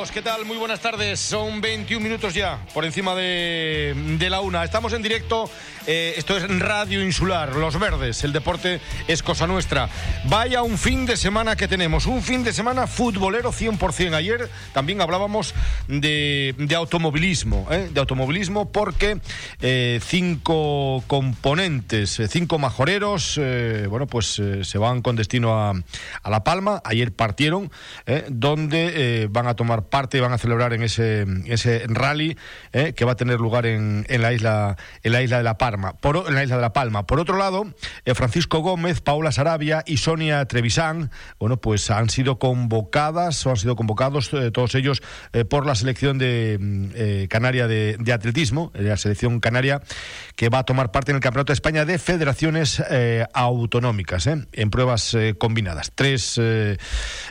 amigos? ¿Qué tal? Muy buenas tardes. Son 21 minutos ya por encima de, la una. Estamos en directo. Eh, esto es Radio Insular, Los Verdes. El deporte es cosa nuestra. Vaya un fin de semana que tenemos. Un fin de semana futbolero 100%. Ayer también hablábamos de, automovilismo. ¿eh? De automovilismo porque eh, cinco componentes, cinco majoreros, bueno, pues se van con destino a, a La Palma. Ayer partieron, donde van a tomar parte, van a celebrar en ese, ese rally eh, que va a tener lugar en, en, la isla en la isla de la Palma. Por, en la isla de la Palma. Por otro lado, eh, Francisco Gómez, Paula Sarabia y Sonia Trevisán, bueno, pues han sido convocadas o han sido convocados eh, todos ellos por la selección de mm, Canaria de, de atletismo, la selección canaria que va a tomar parte en el Campeonato de España de Federaciones Autonómicas en pruebas combinadas. Tres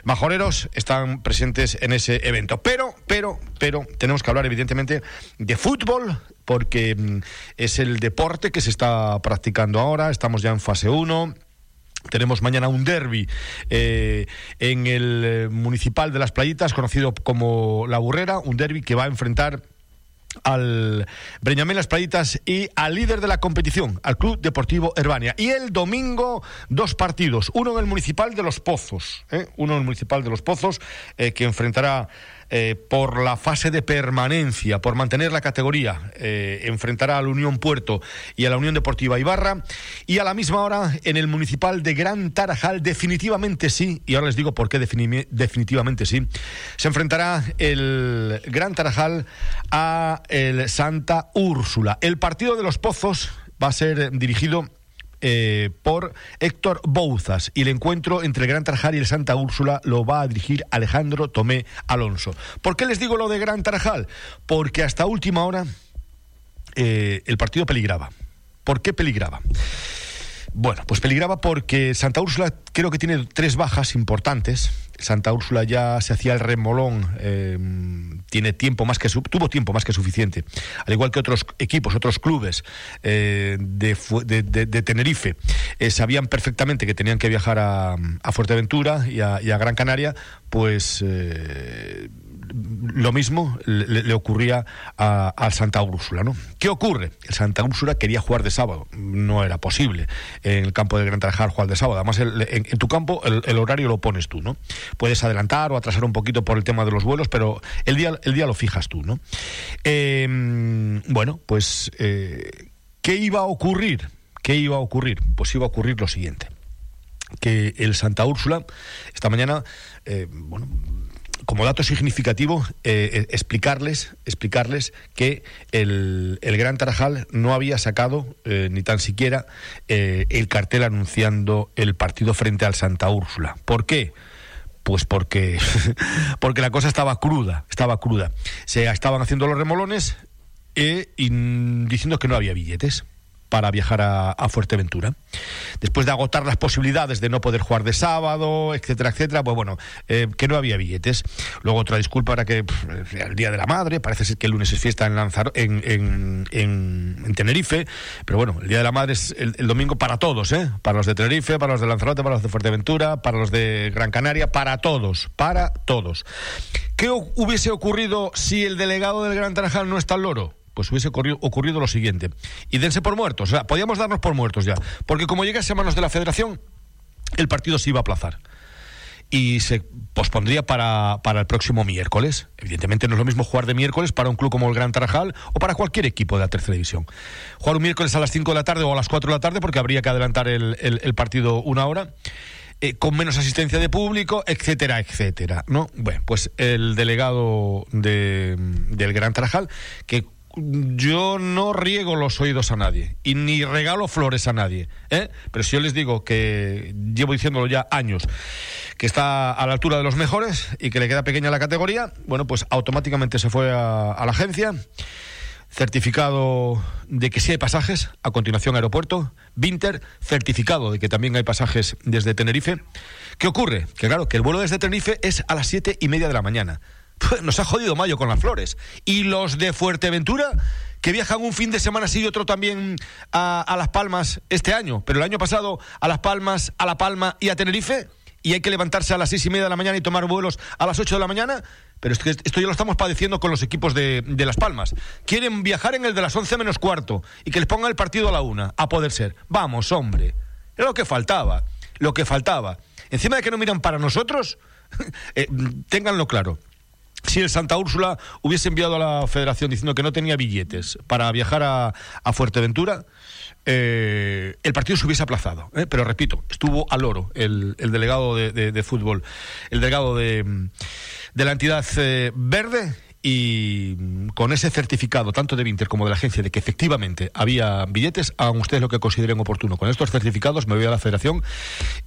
majoreros están presentes en ese evento. Pero, pero, pero, tenemos que hablar evidentemente de fútbol, porque mm, es el deporte que se está practicando ahora, estamos ya en fase 1. Tenemos mañana un derby eh, en el eh, municipal de Las Playitas, conocido como La Burrera, un derby que va a enfrentar al Breñamén Las Playitas y al líder de la competición, al Club Deportivo Herbania. Y el domingo, dos partidos, uno en el Municipal de Los Pozos, ¿eh? uno en el Municipal de Los Pozos, que enfrentará eh, por la fase de permanencia, por mantener la categoría, eh, enfrentará a la Unión Puerto y a la Unión Deportiva Ibarra. Y a la misma hora, en el municipal de Gran Tarajal, definitivamente sí, y ahora les digo por qué definitivamente sí, se enfrentará el Gran Tarajal a el Santa Úrsula. El partido de los Pozos va a ser dirigido eh, por Héctor Bouzas y el encuentro entre el Gran Tarajal y el Santa Úrsula lo va a dirigir Alejandro Tomé Alonso. ¿Por qué les digo lo de Gran Tarajal? Porque hasta última hora eh, el partido peligraba. ¿Por qué peligraba? Bueno, pues peligraba porque Santa Úrsula creo que tiene tres bajas importantes. Santa Úrsula ya se hacía el remolón, eh, tiene tiempo más que tuvo tiempo más que suficiente, al igual que otros equipos, otros clubes eh, de, Tenerife, eh, sabían perfectamente que tenían que viajar a, Fuerteventura y a, y a, Gran Canaria, pues lo mismo le, ocurría al Santa Úrsula, ¿no? ¿Qué ocurre? El Santa Úrsula quería jugar de sábado, no era posible en el campo de Gran Tarajal jugar de sábado. Además, en, tu campo el, horario lo pones tú, ¿no? Puedes adelantar o atrasar un poquito por el tema de los vuelos, pero el día, el día lo fijas tú, ¿no? Em, bueno, pues, eh, ¿qué iba a ocurrir? ¿Qué iba a ocurrir? Pues iba a ocurrir lo siguiente que el Santa Úrsula esta mañana, eh, bueno, como dato significativo, eh, eh, explicarles, explicarles que el, Gran Tarajal no había sacado eh, ni tan siquiera el cartel anunciando el partido frente al Santa Úrsula. ¿Por qué? Pues porque, porque la cosa estaba cruda, estaba cruda. Se estaban haciendo los remolones y diciendo que no había billetes para viajar a, Fuerteventura. Después de agotar las posibilidades de no poder jugar de sábado, etcétera, etcétera, pues bueno, eh, que no había billetes. Luego otra disculpa era que el Día de la Madre, parece ser que el lunes es fiesta en, Lanzar en, en, Tenerife, pero bueno, el Día de la Madre es el, domingo para todos, ¿eh? para los de Tenerife, para los de Lanzarote, para los de Fuerteventura, para los de Gran Canaria, para todos, para todos. ¿Qué hubiese ocurrido si el delegado del Gran Tarajal no está al loro? Pues hubiese ocurrido, lo siguiente. Y dense por muertos, o sea, podíamos darnos por muertos ya. Porque como llegase a manos de la federación, el partido se iba a aplazar y se pospondría para, para, el próximo miércoles. Evidentemente no es lo mismo jugar de miércoles para un club como el Gran Tarajal o para cualquier equipo de la tercera división. Jugar un miércoles a las 5 de la tarde o a las 4 de la tarde porque habría que adelantar el, partido una hora. Eh, con menos asistencia de público, etcétera, etcétera, ¿no? Bueno, pues el delegado de, del Gran Tarajal, que yo no riego los oídos a nadie y ni regalo flores a nadie. ¿eh? Pero si yo les digo que llevo diciéndolo ya años, que está a la altura de los mejores y que le queda pequeña la categoría, bueno, pues automáticamente se fue a, la agencia. Certificado de que sí hay pasajes, a continuación aeropuerto. Vinter, certificado de que también hay pasajes desde Tenerife. ¿Qué ocurre? Que claro, que el vuelo desde Tenerife es a las siete y media de la mañana. Nos ha jodido Mayo con las flores. Y los de Fuerteventura, que viajan un fin de semana sí y otro también a, Las Palmas este año, pero el año pasado a Las Palmas, a La Palma y a Tenerife, y hay que levantarse a las seis y media de la mañana y tomar vuelos a las ocho de la mañana, pero es que esto ya lo estamos padeciendo con los equipos de, de Las Palmas. Quieren viajar en el de las 11 menos cuarto y que les pongan el partido a la una, a poder ser. Vamos, hombre. Era lo que faltaba, lo que faltaba. Encima de que no miran para nosotros, eh, ténganlo claro. Si el Santa Úrsula hubiese enviado a la federación diciendo que no tenía billetes para viajar a, a Fuerteventura, eh, el partido se hubiese aplazado. ¿eh? Pero repito, estuvo al oro el, el delegado de, de, fútbol, el delegado de, de la entidad eh, verde y con ese certificado, tanto de Vinter como de la agencia, de que efectivamente había billetes, hagan ustedes lo que consideren oportuno. Con estos certificados me voy a la federación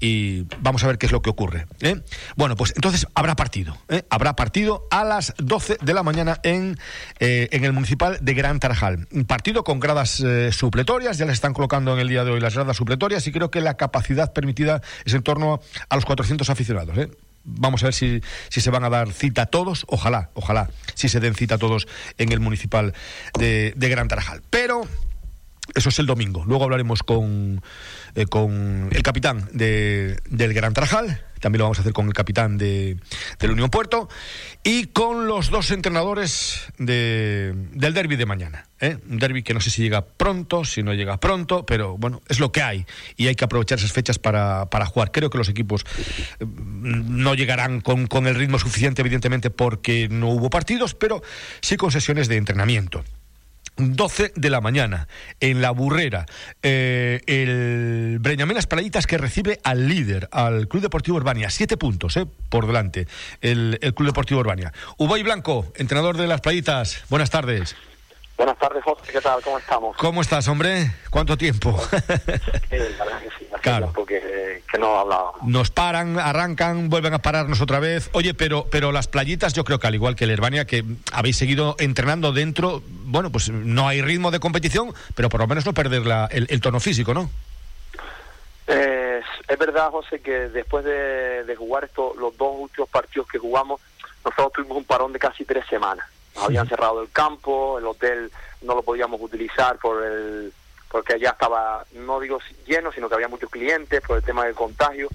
y vamos a ver qué es lo que ocurre. ¿eh? Bueno, pues entonces habrá partido. ¿eh? Habrá partido a las 12 de la mañana en, eh, en el municipal de Gran Tarajal. Partido con gradas eh, supletorias, ya les están colocando en el día de hoy las gradas supletorias y creo que la capacidad permitida es en torno a los 400 aficionados. Vamos a ver si, si, se van a dar cita todos. Ojalá, ojalá, si se den cita todos en el municipal de, de Gran Tarajal. Pero eso es el domingo. Luego hablaremos con, eh, con el capitán de, del Gran Tarajal. También lo vamos a hacer con el capitán de, del Unión Puerto. Y con los dos entrenadores de, del derby de mañana. ¿eh? Un derby que no sé si llega pronto, si no llega pronto, pero bueno, es lo que hay. Y hay que aprovechar esas fechas para, para jugar. Creo que los equipos eh, no llegarán con, con el ritmo suficiente, evidentemente, porque no hubo partidos, pero sí con sesiones de entrenamiento. 12 de la mañana, en la burrera, eh, el Breñamén Las Playitas que recibe al líder, al Club Deportivo Urbania, siete puntos eh, por delante, el, el Club Deportivo Urbania. Ubay Blanco, entrenador de Las Playitas, buenas tardes. Buenas tardes, José. ¿Qué tal? ¿Cómo estamos? ¿Cómo estás, hombre? ¿Cuánto tiempo? Sí, la verdad que sí. Claro. tiempo que, que no hablábamos. Nos paran, arrancan, vuelven a pararnos otra vez. Oye, pero, pero las playitas, yo creo que al igual que el Herbania, que habéis seguido entrenando dentro, bueno, pues no hay ritmo de competición, pero por lo menos no perder la- el, el tono físico, ¿no? Eh, es verdad, José, que después de, de jugar estos, los dos últimos partidos que jugamos, nosotros tuvimos un parón de casi tres semanas. Nos habían cerrado el campo, el hotel no lo podíamos utilizar por el porque ya estaba, no digo lleno, sino que había muchos clientes por el tema del contagio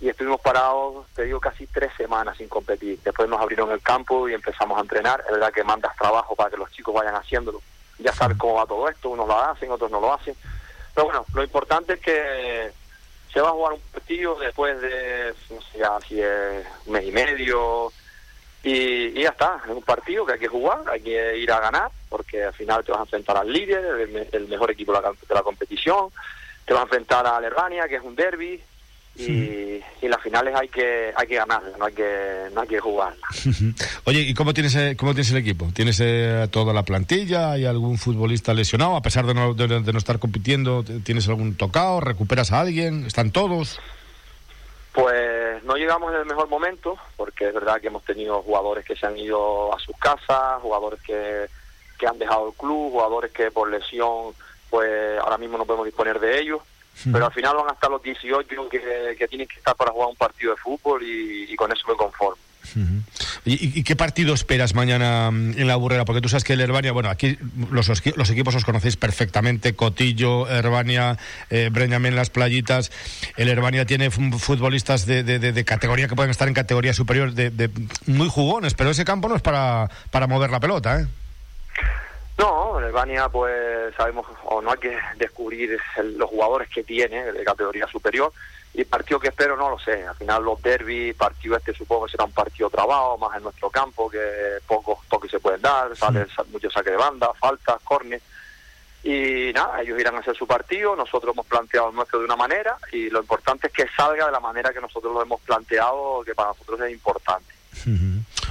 y estuvimos parados, te digo, casi tres semanas sin competir. Después nos abrieron el campo y empezamos a entrenar. Es verdad que mandas trabajo para que los chicos vayan haciéndolo. Ya sabes cómo va todo esto, unos lo hacen, otros no lo hacen. Pero bueno, lo importante es que se va a jugar un partido después de, no sé ya si es un mes y medio, y, y ya está, es un partido que hay que jugar, hay que ir a ganar, porque al final te vas a enfrentar al líder, el, me- el mejor equipo de la, de la competición, te vas a enfrentar a Alemania, que es un derby, y, y las finales hay que hay que ganarlas, no hay que no hay que jugarlas. Oye, ¿y cómo tienes, eh, cómo tienes el equipo? ¿Tienes eh, toda la plantilla? ¿Hay algún futbolista lesionado? A pesar de no, de, de no estar compitiendo, ¿tienes algún tocado? ¿Recuperas a alguien? ¿Están todos? Pues no llegamos en el mejor momento, porque es verdad que hemos tenido jugadores que se han ido a sus casas, jugadores que, que han dejado el club, jugadores que por lesión, pues ahora mismo no podemos disponer de ellos. Pero al final van a estar los 18 que, que tienen que estar para jugar un partido de fútbol y, y con eso me conformo. ¿Y, y- qué partido esperas mañana mm, en la burrera? Porque tú sabes que el Herbania, bueno, aquí los, os- los equipos os conocéis perfectamente, Cotillo, Herbania, eh, Breñamén, Las Playitas. El Herbania tiene fu- futbolistas de, categoría que pueden estar en categoría superior, de, muy jugones, pero ese campo no es para, mover la pelota, ¿eh? No, en el Bania pues sabemos o no hay que descubrir los jugadores que tiene de categoría superior y partido que espero no lo sé. Al final los derbis, partido este supongo que será un partido trabado más en nuestro campo que pocos toques se pueden dar, sale sa- mucho saque de banda, faltas, córner y nada, ellos irán a hacer su partido, nosotros hemos planteado el nuestro de una manera y lo importante es que salga de la manera que nosotros lo hemos planteado, que para nosotros es importante.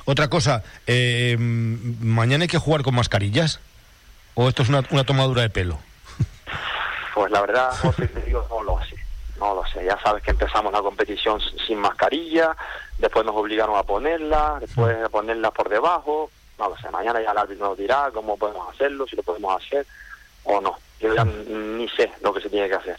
Otra cosa, eh, ¿mañana hay que jugar con mascarillas? ¿O esto es una, una tomadura de pelo? Pues la verdad, José, te digo, no. No lo sé. Ya sabes que empezamos la competición sin mascarilla, después nos obligaron a ponerla, después a ponerla por debajo. No lo sé. Mañana ya el árbitro nos dirá cómo podemos hacerlo, si lo podemos hacer o no. Yo ya ni sé lo que se tiene que hacer.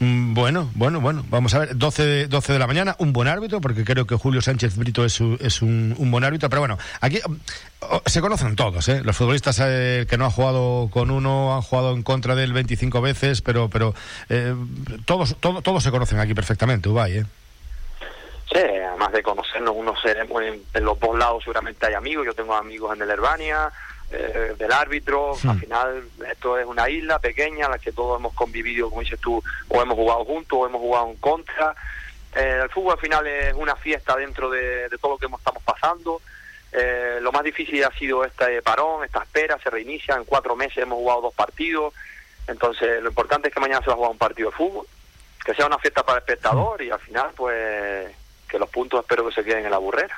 Bueno, bueno, bueno. Vamos a ver, 12 de, 12 de la mañana, un buen árbitro, porque creo que Julio Sánchez Brito es, es un, buen árbitro. Pero bueno, aquí mm, oh, se conocen todos, ¿eh? Los futbolistas eh, que no han jugado con uno han jugado en contra de él 25 veces, pero pero eh, todos, todo- todos se conocen aquí perfectamente, Ubay, ¿eh? Sí, además de conocernos, uno seremos en, en, los dos lados seguramente hay amigos, yo tengo amigos en el Herbania, eh, del árbitro, al final esto es una isla pequeña en la que todos hemos convivido, como dices tú, o hemos jugado juntos o hemos jugado en contra. Eh, el fútbol al final es una fiesta dentro de, todo lo que estamos pasando. Eh, lo más difícil ha sido este parón, esta espera, se reinicia, en cuatro meses hemos jugado dos partidos, entonces lo importante es que mañana se va a jugar un partido de fútbol, que sea una fiesta para el espectador y al final pues puntos espero que se queden en la burrera.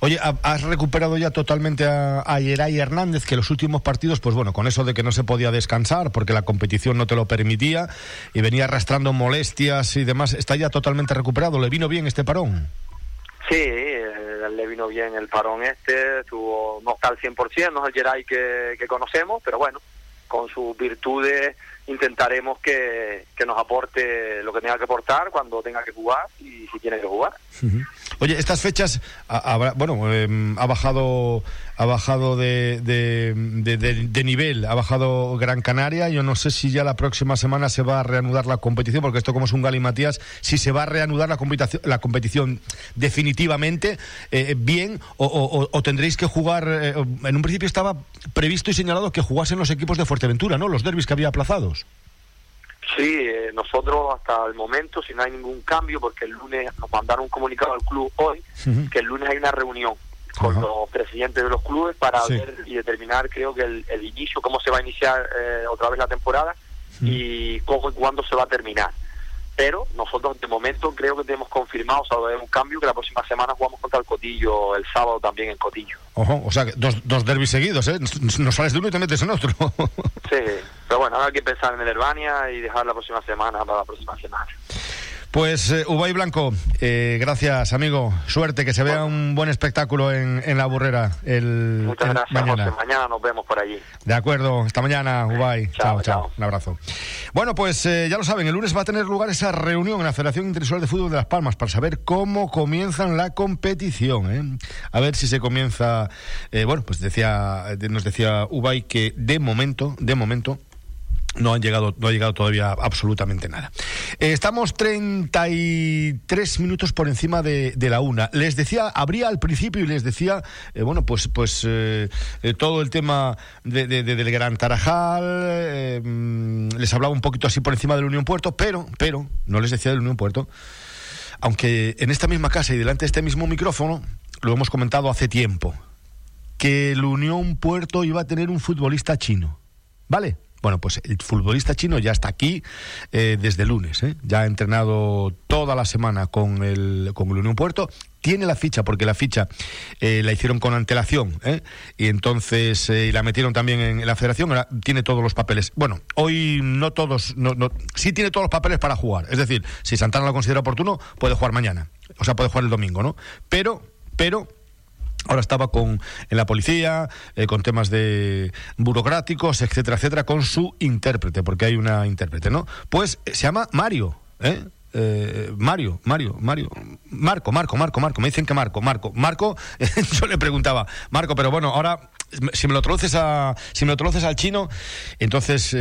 Oye, has recuperado ya totalmente a, a Yeray Hernández, que los últimos partidos, pues bueno, con eso de que no se podía descansar porque la competición no te lo permitía y venía arrastrando molestias y demás, ¿está ya totalmente recuperado? ¿Le vino bien este parón? Sí, eh, le vino bien el parón este, tuvo, no está al 100%, no es el Yeray que, que conocemos, pero bueno, con sus virtudes intentaremos que, que, nos aporte lo que tenga que aportar cuando tenga que jugar y si tiene que jugar. Oye, estas fechas, bueno, em, ha bajado ha bajado de, de, nivel, ha bajado Gran Canaria. Yo no sé si ya la próxima semana se va a reanudar la competición, porque esto como es un Gali Matías, si se va a reanudar la competición, la competición definitivamente eh, bien o, o, tendréis que jugar. Eh, en un principio estaba previsto y señalado que jugasen los equipos de Fuerteventura, ¿no? Los derbis que había aplazados. Sí, eh, nosotros hasta el momento, si no hay ningún cambio, porque el lunes nos mandaron un comunicado al club hoy, que el lunes hay una reunión con los presidentes de los clubes para ver y determinar, creo que el, inicio, cómo se va a iniciar eh, otra vez la temporada y cómo y cuándo se va a terminar. Pero nosotros de momento creo que tenemos confirmado, o sea, un cambio que la próxima semana jugamos contra el Cotillo, el sábado también en Cotillo. Ojo, o sea, dos, dos derbis seguidos, ¿eh? No sales de uno y te metes en otro. sí, pero bueno, ahora hay que pensar en el Herbania y dejar la próxima semana para la próxima semana. Pues eh, Ubay Blanco, eh, gracias amigo. Suerte, que se vea un buen espectáculo en, en la burrera el, Muchas gracias, mañana. Mañana nos vemos por allí. De acuerdo, hasta mañana, Ubay. Chao, chao, Un abrazo. Bueno, pues eh, ya lo saben, el lunes va a tener lugar esa reunión en la Federación Internacional de Fútbol de Las Palmas para saber cómo comienzan la competición. A ver si se comienza. bueno, pues decía, nos decía Ubay que de momento, de momento, no han llegado, no ha llegado todavía absolutamente nada. Eh, estamos 33 minutos por encima de, la una. Les decía, abría al principio y les decía, eh, bueno, pues, pues eh, todo el tema del Gran Tarajal, mm, les hablaba un poquito así por encima del Unión Puerto, pero, pero, no les decía del Unión Puerto, aunque en esta misma casa y delante de este mismo micrófono, lo hemos comentado hace tiempo, que el Unión Puerto iba a tener un futbolista chino. ¿Vale? Bueno, pues el futbolista chino ya está aquí eh, desde lunes, ¿eh? ya ha entrenado toda la semana con el, con el Unión Puerto tiene la ficha, porque la ficha eh, la hicieron con antelación, y entonces la metieron también en la federación, tiene todos los papeles. Bueno, hoy no todos, no, sí tiene todos los papeles para jugar, es decir, si Santana lo considera oportuno, puede jugar mañana, o sea, puede jugar el domingo, ¿no? Pero, pero Ahora estaba con en la policía, eh, con temas de burocráticos, etcétera, etcétera, con su intérprete, porque hay una intérprete, ¿no? Pues eh, se llama Mario, ¿eh? Eh, Mario, Mario, Mario, Marco, Marco, Marco, Marco, me dicen que Marco, Marco, Marco, yo le preguntaba, Marco, pero bueno, ahora si me lo traduces a, si me lo traduces al chino, entonces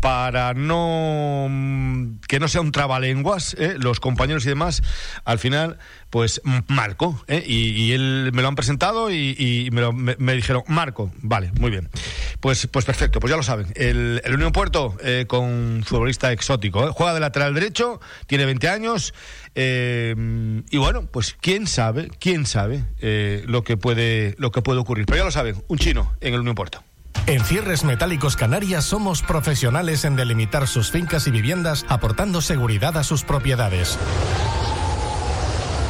para no mm, que no sea un trabalenguas, ¿eh? los compañeros y demás, al final, pues Marco, ¿eh? y, él me lo han presentado y, me, dijeron, Marco, vale, muy bien. Pues, pues perfecto, pues ya lo saben. El, Unión Puerto eh, con futbolista exótico, juega de lateral derecho, tiene 20 años, y bueno, pues quién sabe, quién sabe lo, que puede, lo que puede ocurrir. Pero ya lo saben, un chino en el Unión Puerto. En Cierres Metálicos Canarias somos profesionales en delimitar sus fincas y viviendas aportando seguridad a sus propiedades.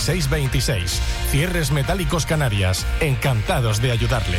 626. Cierres Metálicos Canarias. Encantados de ayudarle.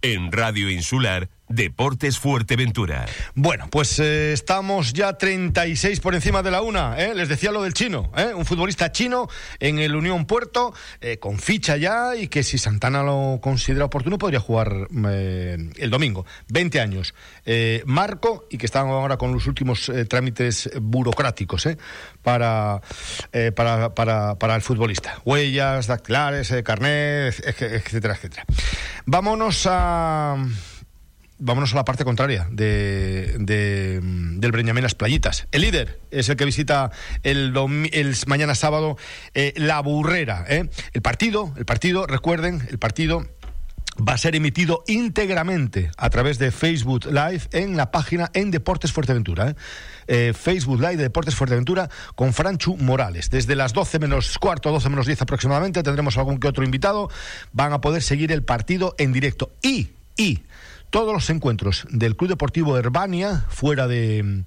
En Radio Insular Deportes Fuerteventura. Bueno, pues eh, estamos ya 36 por encima de la una. ¿eh? Les decía lo del chino, ¿eh? un futbolista chino en el Unión Puerto, con ficha ya y que si Santana lo considera oportuno podría jugar el domingo. 20 años. Marco y que están ahora con los últimos trámites burocráticos para, para, para, para, el futbolista. Huellas, dactilares, carnet, etcétera, etcétera. Vámonos a vámonos a la parte contraria de, del Breñamén Las Playitas. El líder es el que visita el, mañana sábado eh, La Burrera. ¿eh? El partido, el partido, recuerden, el partido va a ser emitido íntegramente a través de Facebook Live en la página en Deportes Fuerteventura. ¿eh? Facebook Live de Deportes Fuerteventura con Franchu Morales. Desde las 12 menos cuarto, 12 menos 10 aproximadamente, tendremos algún que otro invitado. Van a poder seguir el partido en directo. Y, y, todos los encuentros del Club Deportivo Herbania fuera de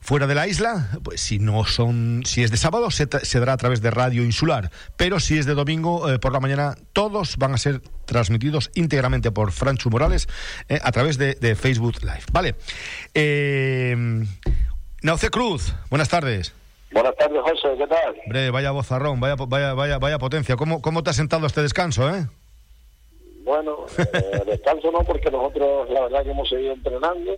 fuera de la isla, pues si no son, si es de sábado se, dará a través de Radio Insular, pero si es de domingo eh, por la mañana, todos van a ser transmitidos íntegramente por Franchu Morales eh, a través de, Facebook Live. Vale. Eh, Nauce Cruz, buenas tardes. Buenas tardes, José, ¿qué tal? vaya vozarrón, vaya, vaya, vaya, vaya potencia. ¿Cómo, ¿Cómo te has sentado este descanso, eh? Bueno, eh, descanso no, porque nosotros la verdad que hemos seguido entrenando,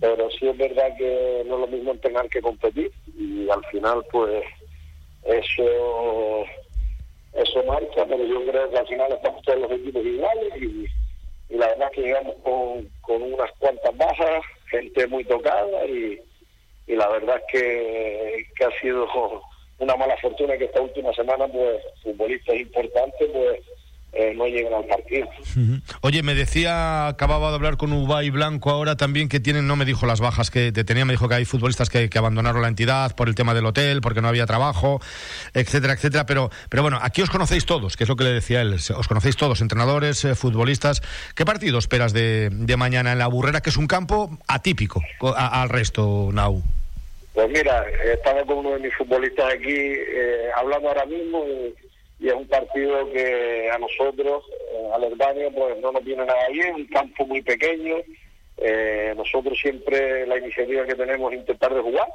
pero sí es verdad que no es lo mismo entrenar que competir y al final pues eso eso marcha, pero yo creo que al final estamos todos los equipos iguales y, la verdad que llegamos con, con unas cuantas bajas, gente muy tocada y, y la verdad es que, que ha sido una mala fortuna que esta última semana pues futbolistas importantes pues eh, no lleguen al partido. Oye, me decía, acababa de hablar con Ubay Blanco ahora también que tienen, no me dijo las bajas que te tenía, me dijo que hay futbolistas que, abandonaron la entidad por el tema del hotel, porque no había trabajo, etcétera, etcétera. Pero, pero bueno, aquí os conocéis todos, que es lo que le decía él, os conocéis todos, entrenadores, eh, futbolistas. ¿Qué partido esperas de, mañana en la Burrera, que es un campo atípico al resto, Nau? Pues mira, estaba con uno de mis futbolistas aquí eh, hablando ahora mismo. Y y es un partido que a nosotros, eh, al Herbania, pues no nos viene nada bien, un campo muy pequeño. Eh, nosotros siempre la iniciativa que tenemos es intentar de jugar,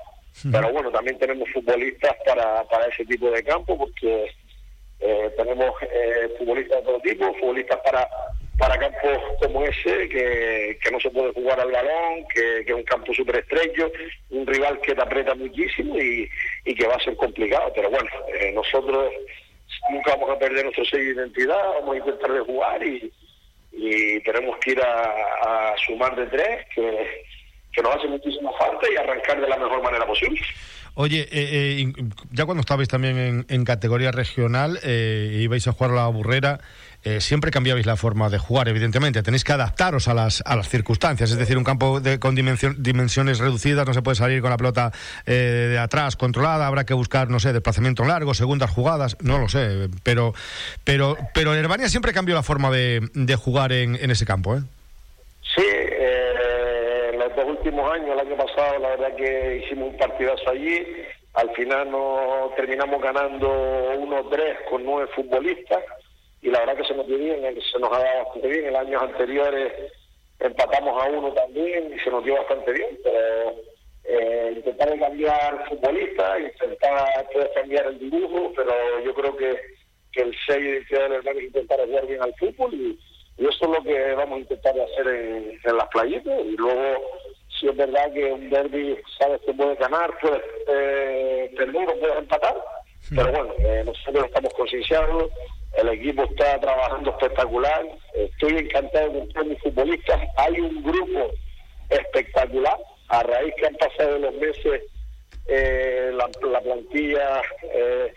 pero bueno, también tenemos futbolistas para, para ese tipo de campo, porque eh, tenemos futbolistas de todo tipo, futbolistas para para campos como ese, que, que no se puede jugar al balón, que, que es un campo súper estrecho, un rival que te aprieta muchísimo y, y que va a ser complicado. Pero bueno, nosotros nunca vamos a perder nuestro sello de identidad, vamos a intentar de jugar y, y tenemos que ir a, sumar de tres, que, que nos hace muchísima falta y arrancar de la mejor manera posible. Oye, eh, eh, ya cuando estabais también en, categoría regional, eh, ibais a jugar a la burrera, eh, siempre cambiabais la forma de jugar, evidentemente. Tenéis que adaptaros a las, a las circunstancias. Es decir, un campo de, con dimensiones reducidas no se puede salir con la pelota eh, de atrás controlada. Habrá que buscar, no sé, desplazamiento largo, segundas jugadas. No lo sé. Pero, pero, pero Herbania siempre cambió la forma de, de jugar en, en ese campo, ¿eh? Sí, los últimos años, el año pasado, la verdad que hicimos un partidazo allí. Al final no terminamos ganando 1-3 con nueve futbolistas y la verdad que se nos dio bien, se nos ha dado bastante bien. En años anteriores empatamos a uno también y se nos dio bastante bien, pero eh, intentar cambiar futbolista, intentar cambiar el dibujo, pero yo creo que, el sello de del hermano es intentar jugar bien al fútbol y, eso es lo que vamos a intentar hacer en, en las playitas y luego si es verdad que un derby sabes que puede ganar, puede eh, perder o puede empatar, pero bueno, eh, nosotros estamos concienciados el equipo está trabajando espectacular. Estoy encantado con todos mis futbolistas. Hay un grupo espectacular. A raíz que han pasado los meses, eh, la, plantilla eh,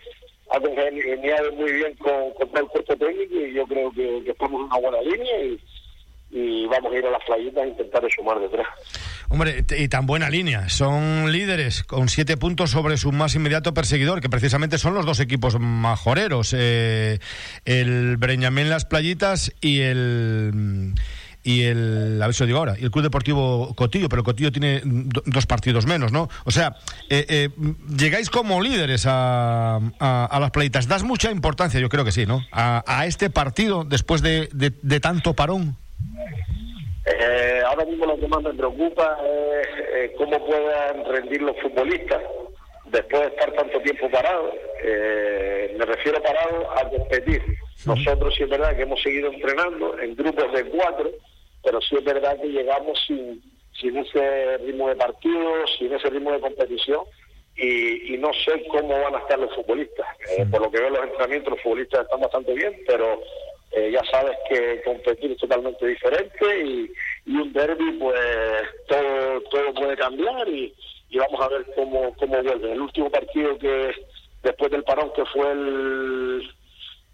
ha congeniado muy bien con, todo el cuerpo técnico y yo creo que, estamos en una buena línea y, y vamos a ir a las playitas a intentar sumar detrás. Hombre, y tan buena línea. Son líderes con siete puntos sobre su más inmediato perseguidor, que precisamente son los dos equipos majoreros. Eh, el Breñamén Las Playitas y el y el, a ver si lo digo ahora, y el Club Deportivo Cotillo, pero Cotillo tiene dos partidos menos, ¿no? O sea, eh, eh, llegáis como líderes a, a, las playitas. ¿Das mucha importancia, yo creo que sí, ¿no? A, a este partido después de, de, tanto parón. Eh, ahora mismo lo que más me preocupa es cómo puedan rendir los futbolistas después de estar tanto tiempo parados. me refiero parado a competir. Nosotros sí es verdad que hemos seguido entrenando en grupos de cuatro pero sí es verdad que llegamos sin, sin ese ritmo de partido, sin ese ritmo de competición y, no sé cómo van a estar los futbolistas. Eh, por lo que veo los entrenamientos, los futbolistas están bastante bien, pero eh, ya sabes que competir es totalmente diferente y, un derby pues todo todo puede cambiar y, vamos a ver cómo, cómo vuelve. El último partido que después del parón que fue el,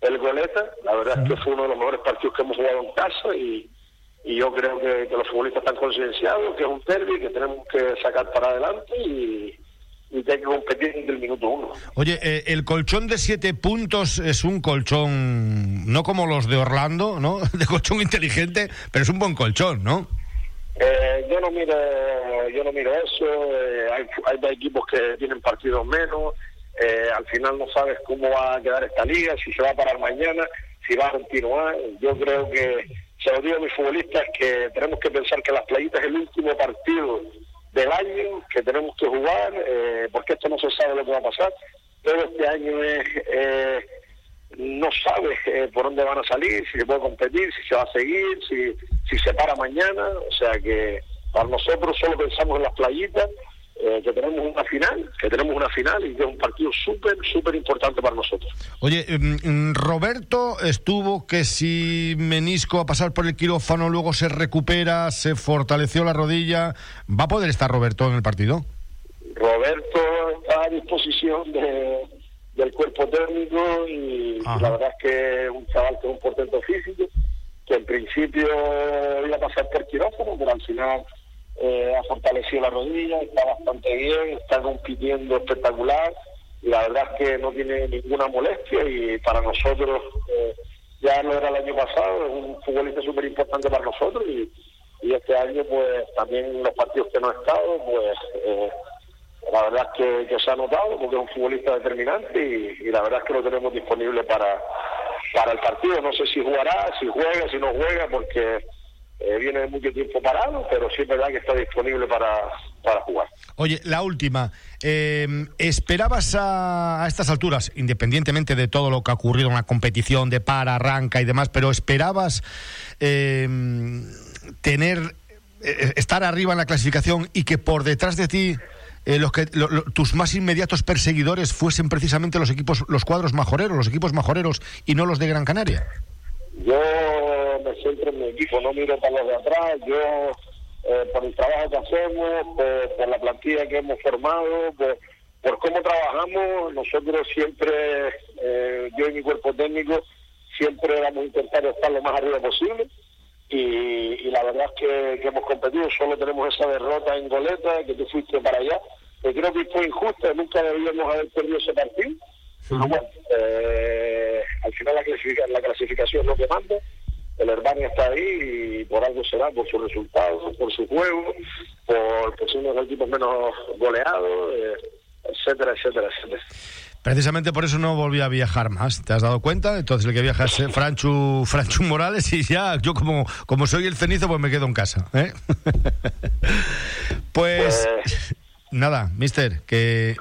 el Goleta, la verdad es que fue uno de los mejores partidos que hemos jugado en casa y, y yo creo que, los futbolistas están concienciados, que es un derby que tenemos que sacar para adelante y, y que hay que competir desde el minuto uno. Oye, eh, el colchón de siete puntos es un colchón, no como los de Orlando, ¿no? De colchón inteligente, pero es un buen colchón, ¿no? Eh, yo no miro yo no miro eso eh, hay, hay equipos que tienen partidos menos al final no sabes cómo va a quedar esta liga si se va a parar mañana si va a continuar yo creo que se lo digo a mis futbolistas que tenemos que pensar que las playitas es el último partido del año que tenemos que jugar, eh, porque esto no se sabe lo que va a pasar. Todo este año eh, no sabes eh, por dónde van a salir, si se puede competir, si se va a seguir, si, si se para mañana. O sea que para nosotros solo pensamos en las playitas eh, que tenemos una final, que tenemos una final y que es un partido súper, súper importante para nosotros. Oye, mm, mm, Roberto estuvo que si menisco a pasar por el quirófano, luego se recupera, se fortaleció la rodilla. ¿Va a poder estar Roberto en el partido? Roberto está a disposición del cuerpo técnico y la verdad es que es un chaval es un portento físico, que en principio iba a pasar por quirófano, pero al final eh, ha fortalecido la rodilla, está bastante bien, está compitiendo espectacular y la verdad es que no tiene ninguna molestia y para nosotros eh, ya no era el año pasado, es un futbolista súper importante para nosotros y, este año pues también los partidos que no ha estado pues eh, la verdad es que, se ha notado porque es un futbolista determinante y, y la verdad es que lo tenemos disponible para, para el partido, no sé si jugará, si juega, si no juega porque eh, viene de mucho tiempo parado, pero sí es verdad que está disponible para, para jugar. Oye, la última. Eh, ¿Esperabas a, estas alturas, independientemente de todo lo que ha ocurrido en la competición de para, arranca y demás, pero esperabas eh, tener estar arriba en la clasificación y que por detrás de ti los que tus más inmediatos perseguidores fuesen precisamente los equipos, los cuadros majoreros, los equipos majoreros y no los de Gran Canaria? Yo me en mi equipo, no miro para los de atrás, yo eh, por el trabajo que hacemos, por, la plantilla que hemos formado, por, cómo trabajamos, nosotros siempre, eh, yo y mi cuerpo técnico, siempre vamos a intentar estar lo más arriba posible. Y, la verdad es que, hemos competido, solo tenemos esa derrota en goleta, que tú fuiste para allá, que creo que fue injusta, nunca debíamos haber perdido ese partido. Pero bueno, eh, al final la, la clasificación es lo que manda el Herbania está ahí y por algo será, por su resultados, por su juego, por, por ser uno de los equipos menos goleados, eh, etcétera, etcétera, etcétera. Precisamente por eso no volví a viajar más, ¿te has dado cuenta? Entonces el que viaja es eh, Franchu, Franchu Morales y ya, yo como, como soy el cenizo, pues me quedo en casa. ¿eh? pues, pues nada, mister, que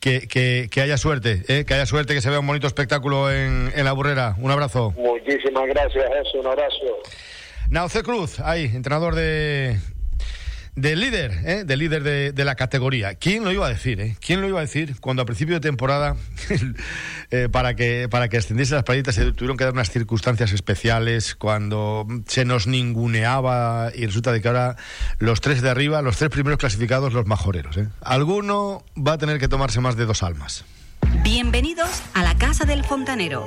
que, que, haya suerte, ¿eh? que haya suerte, que se vea un bonito espectáculo en, en la burrera. Un abrazo. Muchísimas gracias, eso, un abrazo. Nauce Cruz, ahí, entrenador de, del líder, ¿eh? del líder de, la categoría. ¿Quién lo iba a decir? Eh? ¿Quién lo iba a decir cuando a principio de temporada, eh, para que para que ascendiese las playitas, se tuvieron que dar unas circunstancias especiales, cuando se nos ninguneaba y resulta de que ahora los tres de arriba, los tres primeros clasificados, los majoreros. ¿eh? Alguno va a tener que tomarse más de dos almas. Bienvenidos a la Casa del Fontanero.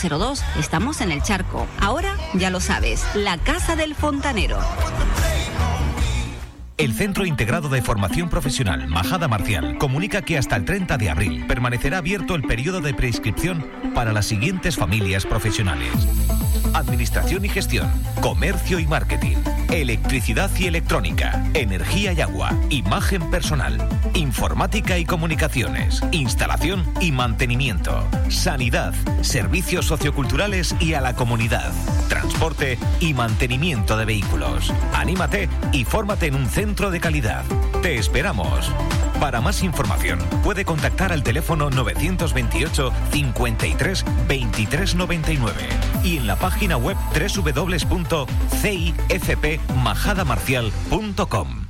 6502. Estamos en el charco. Ahora ya lo sabes, la Casa del Fontanero. El Centro Integrado de Formación Profesional Majada Marcial comunica que hasta el 30 de abril permanecerá abierto el periodo de prescripción para las siguientes familias profesionales. Administración y gestión, comercio y marketing, electricidad y electrónica, energía y agua, imagen personal, informática y comunicaciones, instalación y mantenimiento, sanidad, servicios socioculturales y a la comunidad, transporte y mantenimiento de vehículos. Anímate y fórmate en un centro de calidad. Te esperamos. Para más información, puede contactar al teléfono 928 53 23 99 y en la página web www.cifpmajadamarcial.com.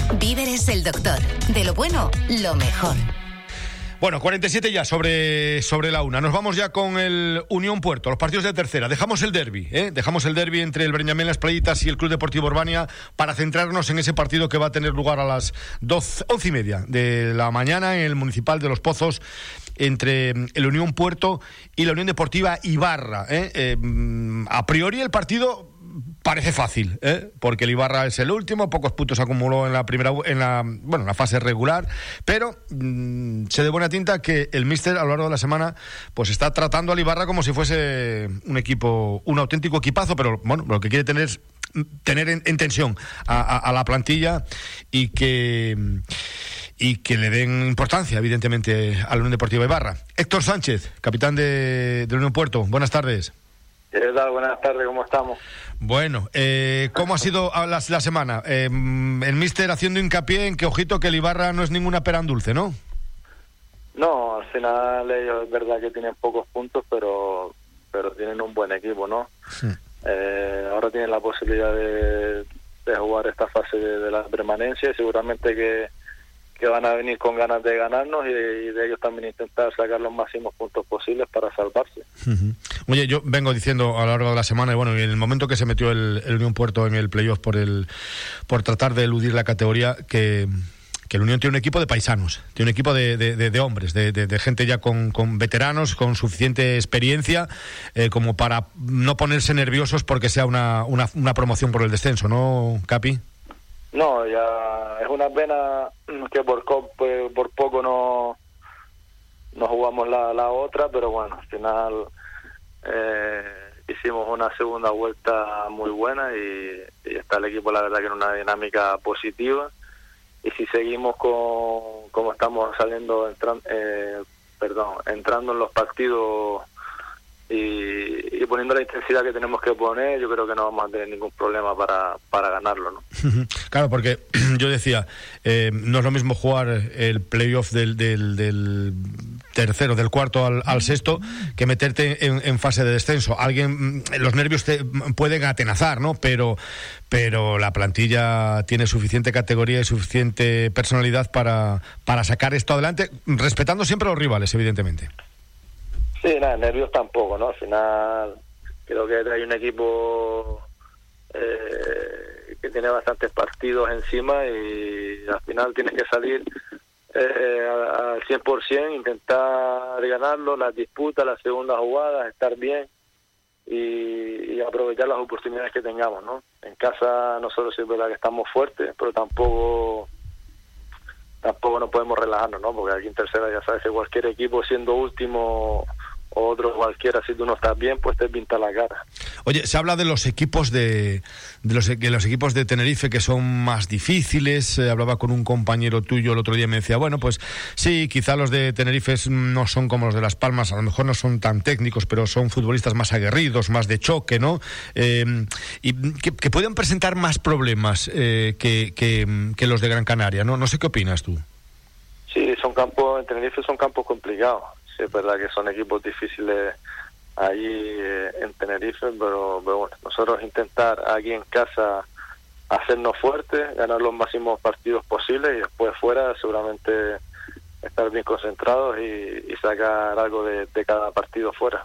Víveres el doctor. De lo bueno, lo mejor. Bueno, 47 ya sobre, sobre la una. Nos vamos ya con el Unión Puerto, los partidos de tercera. Dejamos el derby, ¿eh? dejamos el derby entre el Breñamén Las Playitas y el Club Deportivo Urbania para centrarnos en ese partido que va a tener lugar a las 12, once y media de la mañana en el Municipal de Los Pozos entre el Unión Puerto y la Unión Deportiva Ibarra. ¿eh? Eh, a priori el partido parece fácil, ¿eh? porque el Ibarra es el último, pocos puntos acumuló en la primera en la bueno, en la fase regular, pero mm, se de buena tinta que el míster a lo largo de la semana pues está tratando al Ibarra como si fuese un equipo, un auténtico equipazo, pero bueno, lo que quiere tener es tener en, tensión a, la plantilla y que y que le den importancia, evidentemente, a la Unión Deportiva Ibarra. Héctor Sánchez, capitán de, de Unión Puerto, buenas tardes. Buenas tardes, ¿cómo estamos? Bueno, eh, ¿cómo ha sido la, la semana? Eh, el míster haciendo hincapié en que, ojito, que el Ibarra no es ninguna peran dulce, ¿no? No, al final ellos es verdad que tienen pocos puntos, pero pero tienen un buen equipo, ¿no? Eh, ahora tienen la posibilidad de, jugar esta fase de la permanencia y seguramente que que van a venir con ganas de ganarnos y de, ellos también intentar sacar los máximos puntos posibles para salvarse. Oye, yo vengo diciendo a lo largo de la semana, y bueno, en el momento que se metió el, Unión Puerto en el playoff por, el, por tratar de eludir la categoría, que, el Unión tiene un equipo de paisanos, tiene un equipo de, de, hombres, de, gente ya con, con, veteranos, con suficiente experiencia, eh, como para no ponerse nerviosos porque sea una, una, una promoción por el descenso, ¿no, Capi? No, ya es una pena que por, pues, por poco no, no jugamos la, la otra, pero bueno, al final eh, hicimos una segunda vuelta muy buena y, está el equipo la verdad que en una dinámica positiva y si seguimos con como estamos saliendo eh, perdón entrando en los partidos y, poniendo la intensidad que tenemos que poner, yo creo que no vamos a tener ningún problema para, para ganarlo. ¿no? claro, porque yo decía, eh, no es lo mismo jugar el playoff del, del, tercero, del cuarto al, sexto, que meterte en, fase de descenso. Alguien, mm, los nervios te pueden atenazar, ¿no? Pero, pero la plantilla tiene suficiente categoría y suficiente personalidad para, para sacar esto adelante, respetando siempre a los rivales, evidentemente. Sí, nada, nervios tampoco, ¿no? Al final creo que hay un equipo eh, que tiene bastantes partidos encima y al final tienes que salir eh, al 100%, intentar ganarlo, las disputas, las segundas jugadas, estar bien y, aprovechar las oportunidades que tengamos, ¿no? En casa nosotros sí es que estamos fuertes, pero tampoco tampoco nos podemos relajarnos, ¿no? Porque aquí en tercera ya sabes que cualquier equipo siendo último otro cualquiera, si tú no estás bien, pues te pinta la cara. Oye, se habla de los equipos de, de los, de los equipos de Tenerife que son más difíciles. Eh, hablaba con un compañero tuyo el otro día y me decía, bueno, pues sí, quizá los de Tenerife no son como los de Las Palmas, a lo mejor no son tan técnicos, pero son futbolistas más aguerridos, más de choque, ¿no? Eh, y que, pueden presentar más problemas eh, que, que, los de Gran Canaria, ¿no? No sé qué opinas tú. Sí, son campos, en Tenerife son campos complicados es verdad que son equipos difíciles ahí eh, en Tenerife, pero, bueno, nosotros intentar aquí en casa hacernos fuertes, ganar los máximos partidos posibles y después fuera seguramente estar bien concentrados y, sacar algo de, cada partido fuera.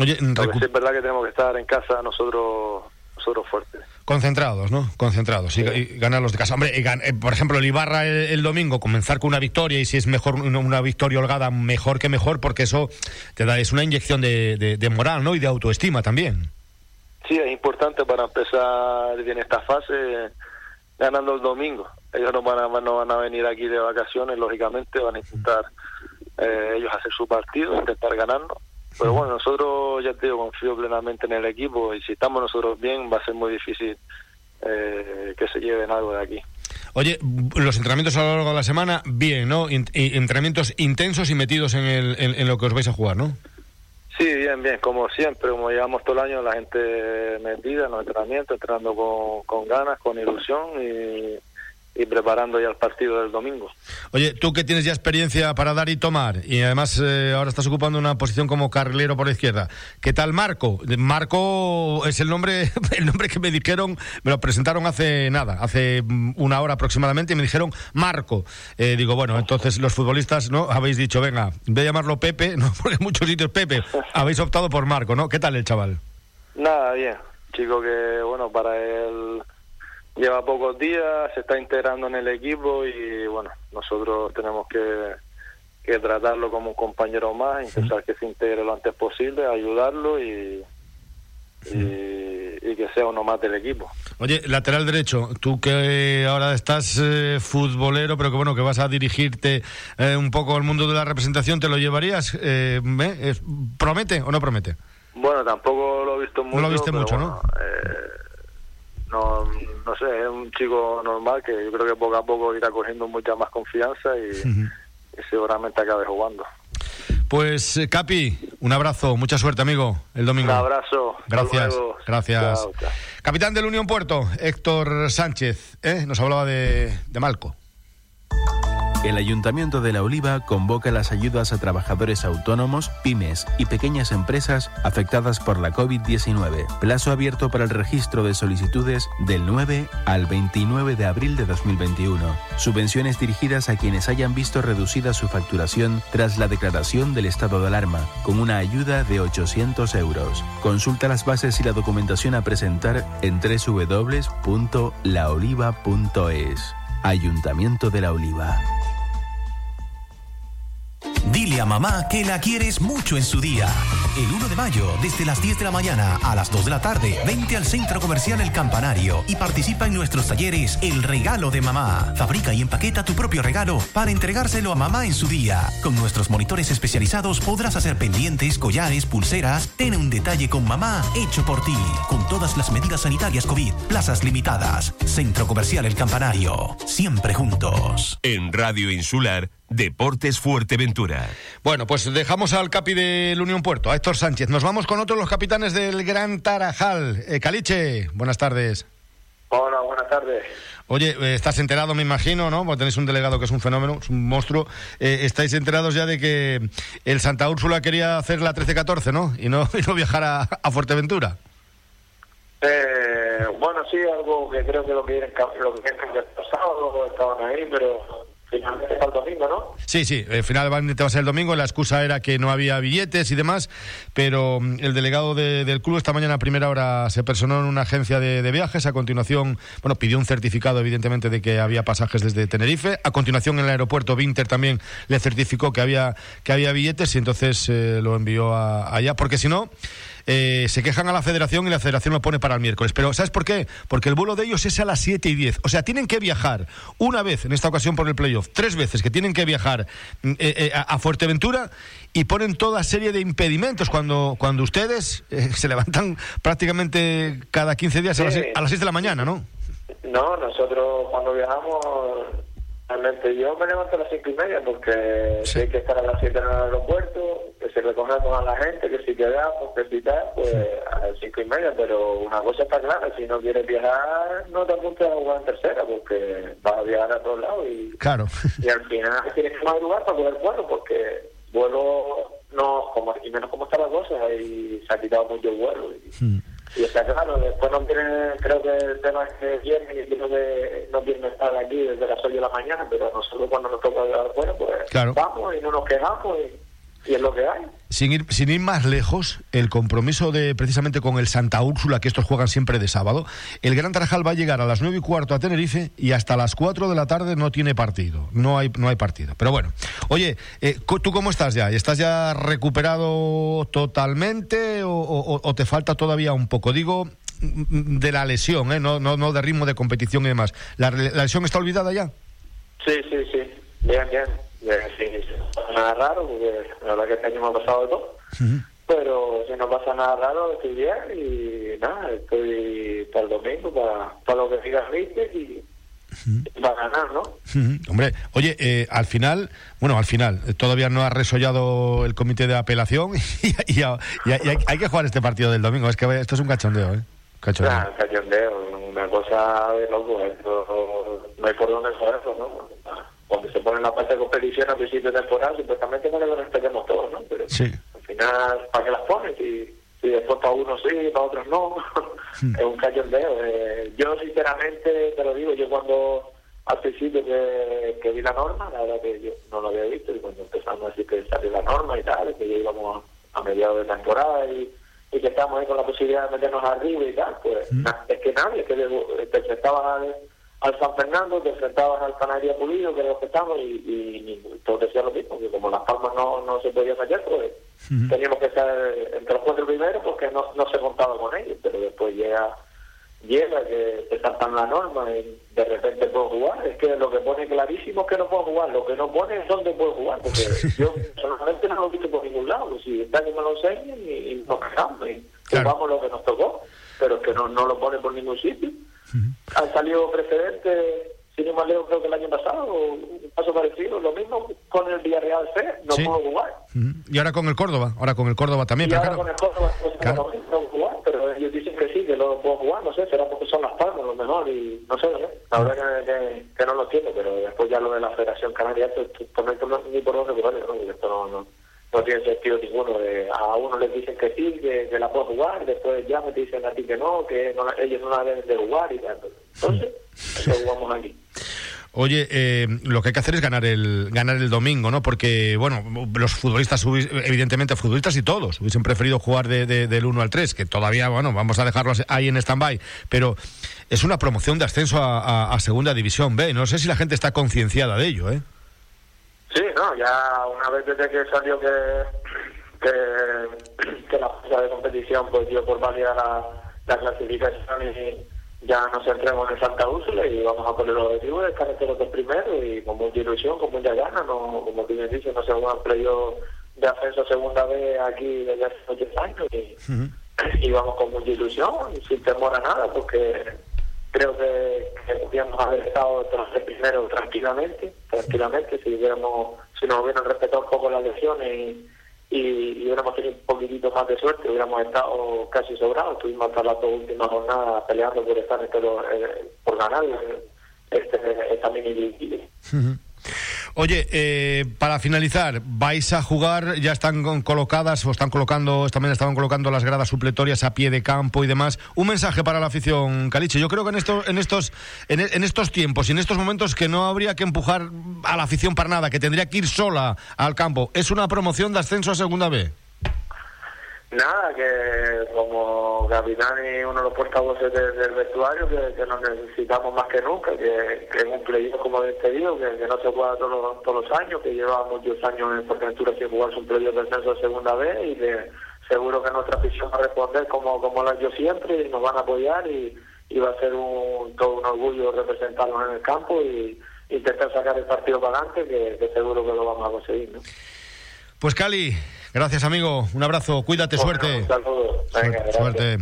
Oye, es verdad que tenemos que estar en casa nosotros nosotros fuertes. Concentrados, ¿no? Concentrados y, ganar los de casa. Hombre, eh, por ejemplo, el Ibarra el, domingo, comenzar con una victoria y si es mejor una, victoria holgada, mejor que mejor, porque eso te da es una inyección de, moral, ¿no? Y de autoestima también. Sí, es importante para empezar bien esta fase ganando el domingo. Ellos no van a, no van a venir aquí de vacaciones, lógicamente, van a intentar eh, ellos hacer su partido, intentar ganarnos pero bueno, nosotros, ya te digo, confío plenamente en el equipo y si estamos nosotros bien va a ser muy difícil eh, que se lleven algo de aquí. Oye, los entrenamientos a lo largo de la semana, bien, ¿no? entrenamientos intensos y metidos en, el, en, lo que os vais a jugar, ¿no? Sí, bien, bien, como siempre, como llevamos todo el año, la gente metida en los entrenamientos, entrenando con, con ganas, con ilusión y, y preparando ya el partido del domingo. Oye, tú que tienes ya experiencia para dar y tomar y además eh, ahora estás ocupando una posición como carrilero por la izquierda. ¿Qué tal Marco? Marco es el nombre el nombre que me dijeron, me lo presentaron hace nada, hace mm, una hora aproximadamente y me dijeron Marco. Eh, digo, bueno, entonces los futbolistas, ¿no? Habéis dicho, venga, voy a llamarlo Pepe, no porque en muchos sitios Pepe. Habéis optado por Marco, ¿no? ¿Qué tal el chaval? Nada, bien. Chico que, bueno, para él lleva pocos días, se está integrando en el equipo y bueno, nosotros tenemos que, que tratarlo como un compañero más, intentar que se integre lo antes posible, ayudarlo y, y, que sea uno más del equipo. Oye, lateral derecho, tú que ahora estás eh, futbolero, pero que bueno, que vas a dirigirte eh, un poco al mundo de la representación, ¿te lo llevarías? Eh, ¿Promete o no promete? Bueno, tampoco lo he visto mucho. No lo viste mucho, ¿no? No, no sé, es un chico normal que yo creo que poco a poco irá cogiendo mucha más confianza y, seguramente acabe jugando. Pues eh, Capi, un abrazo, mucha suerte amigo, el domingo. Un abrazo. Gracias, gracias. Capitán del Unión Puerto, Héctor Sánchez, ¿eh? nos hablaba de, de Malco. El Ayuntamiento de La Oliva convoca las ayudas a trabajadores autónomos, pymes y pequeñas empresas afectadas por la COVID-19. Plazo abierto para el registro de solicitudes del 9 al 29 de abril de 2021. Subvenciones dirigidas a quienes hayan visto reducida su facturación tras la declaración del estado de alarma, con una ayuda de 800 euros. Consulta las bases y la documentación a presentar en www.laoliva.es. Ayuntamiento de La Oliva. Dile a mamá que la quieres mucho en su día. El 1 de mayo, desde las 10 de la mañana a las 2 de la tarde, vente al Centro Comercial El Campanario y participa en nuestros talleres El Regalo de Mamá. Fabrica y empaqueta tu propio regalo para entregárselo a mamá en su día. Con nuestros monitores especializados podrás hacer pendientes, collares, pulseras. Ten un detalle con mamá hecho por ti. Con todas las medidas sanitarias COVID, plazas limitadas. Centro Comercial El Campanario. Siempre juntos. En Radio Insular Deportes Fuerteventura. Bueno, pues dejamos al capi del Unión Puerto, a Héctor Sánchez. Nos vamos con otros los capitanes del Gran Tarajal. Eh, Caliche, buenas tardes. Hola, buenas tardes. Oye, eh, estás enterado, me imagino, ¿no? Porque tenéis un delegado que es un fenómeno, es un monstruo. Eh, estáis enterados ya de que el Santa Úrsula quería hacer la 13-14, ¿no? Y no, y no viajar a, Fuerteventura. bueno, sí, algo que creo que lo que lo que el pasado estaban ahí, pero Finalmente el domingo, ¿no? Sí, sí, el final va a ser el domingo. La excusa era que no había billetes y demás, pero mm, el delegado del club esta mañana a primera hora se personó en una agencia de, viajes. A continuación, bueno, pidió un certificado, evidentemente, de que había pasajes desde Tenerife. A continuación, en el aeropuerto, Winter también le certificó que había, que había billetes y entonces eh, lo envió allá, porque si no eh, se quejan a la federación y la federación lo pone para el miércoles. Pero ¿sabes por qué? Porque el vuelo de ellos es a las 7 y 10. O sea, tienen que viajar una vez, en esta ocasión por el playoff, tres veces que tienen que viajar mm, eh, eh, a Fuerteventura y ponen toda serie de impedimentos cuando, cuando ustedes se levantan prácticamente cada 15 días a, las, a las 6 de la mañana, ¿no? No, nosotros cuando viajamos Realmente yo me levanto a las cinco y media porque sí. hay que estar a las siete en el aeropuerto, que si recogemos a la gente, que si quedamos, que si tal, pues a las cinco y media, pero una cosa está clara, si no quieres viajar, no te apuntes a jugar en tercera, porque vas a viajar a todos lados y, claro. y al final tienes que madrugar para poder vuelo, porque vuelo no, como, y menos como están las cosas, y se ha quitado mucho el vuelo. Y, hmm. Y está claro, después no tiene, creo que el tema es que vienen y creo que no quieren estar aquí desde las 8 de la mañana, pero nosotros cuando nos toca afuera, pues vamos y no nos quejamos y, y, es lo que hay. Sin ir, sin ir más lejos, el compromiso de precisamente con el Santa Úrsula, que estos juegan siempre de sábado, el Gran Tarajal va a llegar a las 9 y cuarto a Tenerife y hasta las 4 de la tarde no tiene partido, no hay, no hay partido. Pero bueno, oye, eh, ¿tú cómo estás ya? ¿Estás ya recuperado totalmente o, o, o te falta todavía un poco? Digo, de la lesión, ¿eh? no, no, no de ritmo de competición y demás. ¿La, la lesión está olvidada ya? Sí, sí, sí. Bien, bien. Bien sí, nada raro, porque la verdad que este año me ha pasado de todo. Pero si no pasa nada raro, estoy bien y nada, estoy para el domingo, para, para lo que digas, viste, y, para ganar, ¿no? Hombre, oye, eh, al final, bueno, al final, eh, todavía no ha resollado el comité de apelación y, y, y, hay, hay, que jugar este partido del domingo. Es que esto es un cachondeo, ¿eh? Cachondeo. Nah, cachondeo, una cosa de loco. Esto, no hay por dónde eso, ¿no? Cuando se pone la parte de competición a principio de temporada, supuestamente no le respetemos todos, ¿no? Pero sí. al final, ¿para qué las pones? Y, y después para unos sí, para otros no. es un cachondeo. Eh, yo, sinceramente, te lo digo, yo cuando al principio que, que vi la norma, la verdad que yo no lo había visto, y cuando empezamos a decir que salió la norma y tal, que ya íbamos a mediados de temporada y, y que estábamos ahí con la posibilidad de meternos arriba y tal, pues mm. es que nadie, que te enfrentabas al, San Fernando, te enfrentabas al Canaria Pulido, que es lo que estamos, y, y, y todos decían lo mismo, que como las palmas no, no se podían meter, pues teníamos que estar entre los cuatro primeros porque no, no se contaba con ellos, pero después llega llega que te saltan la norma y de repente puedo jugar. Es que lo que pone clarísimo es que no puedo jugar. Lo que no pone es dónde puedo jugar. Porque yo personalmente no lo he visto por ningún lado. Pues si está que me lo enseñen y, y nos quejamos y claro. jugamos lo que nos tocó. Pero es que no, no lo pone por ningún sitio. Uh -huh. Han salido precedentes, sin ir más lejos, creo que el año pasado, un caso parecido. Lo mismo con el Villarreal C, no sí. puedo jugar. Uh -huh. Y ahora con el Córdoba. Ahora con el Córdoba también. Y ahora claro. con el Córdoba, pues, claro. no puedo jugar. Pero ellos dicen que sí, que lo puedo jugar. No sé, será porque son las palmas lo mejor. Y no sé, ¿no? la verdad que, que, que, no lo entiendo. Pero después ya lo de la Federación Canaria, esto, esto, esto no ni por dónde ¿no? Esto no, no, no tiene sentido ninguno. De, a uno les dicen que sí, que, que la puedo jugar. Después ya me dicen a ti que no, que no, ellos no la deben de jugar y tal. Entonces, eso jugamos aquí. Oye, eh, lo que hay que hacer es ganar el ganar el domingo, ¿no? Porque, bueno, los futbolistas, evidentemente, futbolistas y todos, hubiesen preferido jugar de, de, del 1 al 3, que todavía, bueno, vamos a dejarlos ahí en stand-by, pero es una promoción de ascenso a, a, a, Segunda División B. No sé si la gente está concienciada de ello, ¿eh? Sí, no, ya una vez desde que salió que, que, que la fecha de competición pues dio por válida la, la clasificación y ya nos centremos en Santa Úrsula y vamos a poner los objetivos de estar entre los dos primeros y con mucha ilusión, con mucha gana, no, como tú bien dices, no se juegan playoff de ascenso segunda vez aquí desde hace muchos años y, uh -huh. y vamos con mucha ilusión y sin temor a nada porque creo que, que podríamos haber estado tras el primero tranquilamente, tranquilamente, si hubiéramos, si nos hubieran respetado un poco las lesiones y hubiéramos tenido un poquitito más de suerte, hubiéramos estado casi sobrados, estuvimos hasta las dos últimas jornadas peleando por estar entre los, eh, por ganar este, esta mini. Oye, eh, para finalizar, vais a jugar, ya están colocadas o están colocando, también estaban colocando las gradas supletorias a pie de campo y demás. Un mensaje para la afición, Caliche. Yo creo que en estos, en estos, en, en estos tiempos y en estos momentos que no habría que empujar a la afición para nada, que tendría que ir sola al campo. Es una promoción de ascenso a Segunda B. Nada, que como capitán y uno de los portavoces de, del vestuario, que, que, nos necesitamos más que nunca, que, que es un playoff, como he dicho, que, que, no se juega todos los, todos los años, que lleva muchos años en Fuerteventura sin jugarse un playoff de ascenso segunda vez y que seguro que nuestra afición va a responder como, como lo hecho siempre y nos van a apoyar y, y va a ser un, todo un orgullo representarnos en el campo y intentar sacar el partido para adelante, que, que seguro que lo vamos a conseguir. ¿no? Pues Cali, gracias amigo, un abrazo, cuídate, suerte. Un saludo. Venga, gracias. Suerte.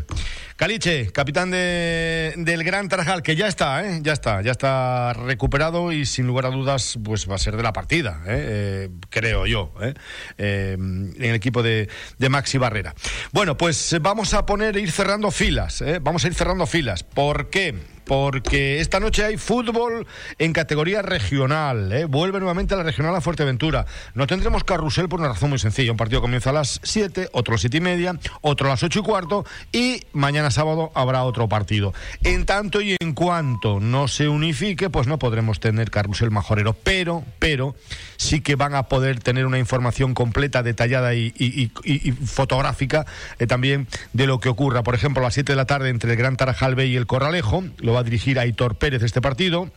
Caliche, capitán de, del Gran Tarajal, que ya está, ¿eh? ya está, ya está recuperado y sin lugar a dudas, pues va a ser de la partida, ¿eh? Eh, creo yo, ¿eh? Eh, en el equipo de, Maxi Barrera. Bueno, pues vamos a poner, ir cerrando filas, vamos a ir cerrando filas. ¿Por qué? porque esta noche hay fútbol en categoría regional. ¿eh? Vuelve nuevamente a la regional a Fuerteventura. No tendremos carrusel por una razón muy sencilla. Un partido comienza a las 7, otro a las 7 y media, otro a las 8 y cuarto y mañana sábado habrá otro partido. En tanto y en cuanto no se unifique, pues no podremos tener carrusel majorero. Pero, pero, sí que van a poder tener una información completa, detallada y, y, fotográfica eh, también de lo que ocurra. Por ejemplo, a las 7 de la tarde entre el Gran Tarajal y el Corralejo. Lo va a dirigir Aitor Pérez este partido.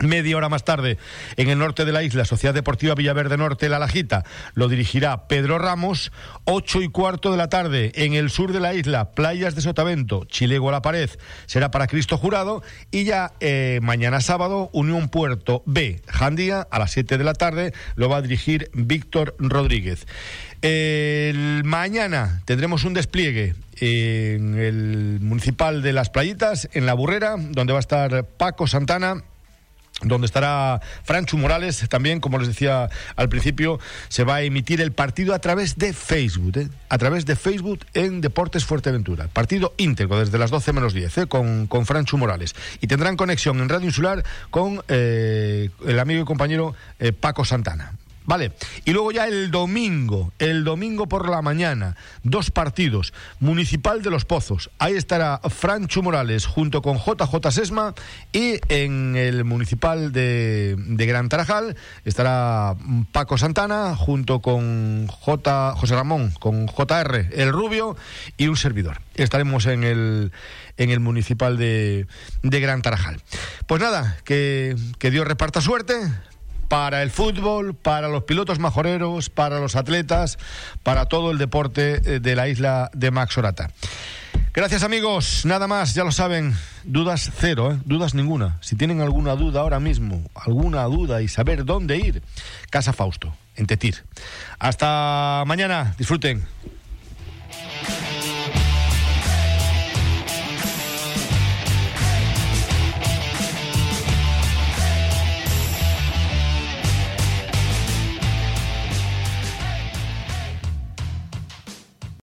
Media hora más tarde, en el norte de la isla, Sociedad Deportiva Villaverde Norte, La Lajita, lo dirigirá Pedro Ramos. Ocho y cuarto de la tarde, en el sur de la isla, Playas de Sotavento, Chilego a la Pared, será para Cristo Jurado. Y ya eh, mañana sábado, Unión Puerto B, Jandía, a las siete de la tarde, lo va a dirigir Víctor Rodríguez. Mañana tendremos un despliegue en el municipal de Las Playitas, en La Burrera, donde va a estar Paco Santana donde estará Franchu Morales también, como les decía al principio, se va a emitir el partido a través de Facebook, ¿eh? a través de Facebook en Deportes Fuerteventura. Partido íntegro desde las 12 menos 10 ¿eh? con, con Franchu Morales. Y tendrán conexión en Radio Insular con eh, el amigo y compañero eh, Paco Santana. Vale, y luego ya el domingo, el domingo por la mañana, dos partidos. Municipal de Los Pozos, ahí estará Franchu Morales junto con JJ Sesma y en el Municipal de, de Gran Tarajal estará Paco Santana junto con J, José Ramón, con JR El Rubio y un servidor. Estaremos en el, en el Municipal de, de Gran Tarajal. Pues nada, que, que Dios reparta suerte para el fútbol, para los pilotos majoreros, para los atletas, para todo el deporte de la isla de Maxorata. Gracias amigos, nada más, ya lo saben, dudas cero, ¿eh? dudas ninguna. Si tienen alguna duda ahora mismo, alguna duda y saber dónde ir, Casa Fausto, en Tetir. Hasta mañana, disfruten.